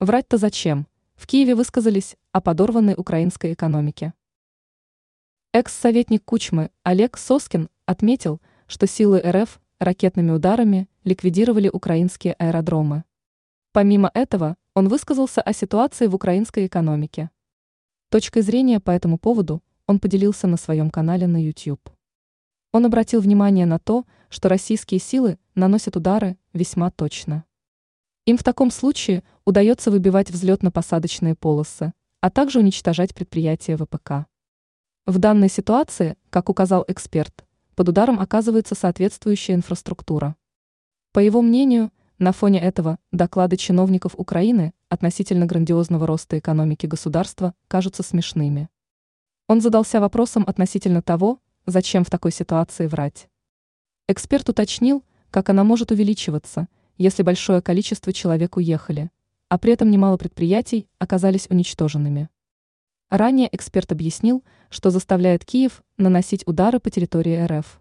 Врать-то зачем? В Киеве высказались о подорванной украинской экономике. Экс-советник Кучмы Олег Соскин отметил, что силы РФ ракетными ударами ликвидировали украинские аэродромы. Помимо этого, он высказался о ситуации в украинской экономике. Точкой зрения по этому поводу он поделился на своем канале на YouTube. Он обратил внимание на то, что российские силы наносят удары весьма точно. Им в таком случае удается выбивать взлетно-посадочные полосы, а также уничтожать предприятия ВПК. В данной ситуации, как указал эксперт, под ударом оказывается соответствующая инфраструктура. По его мнению, на фоне этого доклады чиновников Украины относительно грандиозного роста экономики государства кажутся смешными. Он задался вопросом относительно того, зачем в такой ситуации врать. Эксперт уточнил, как она может увеличиваться, если большое количество человек уехали, а при этом немало предприятий оказались уничтоженными. Ранее эксперт объяснил, что заставляет Киев наносить удары по территории РФ.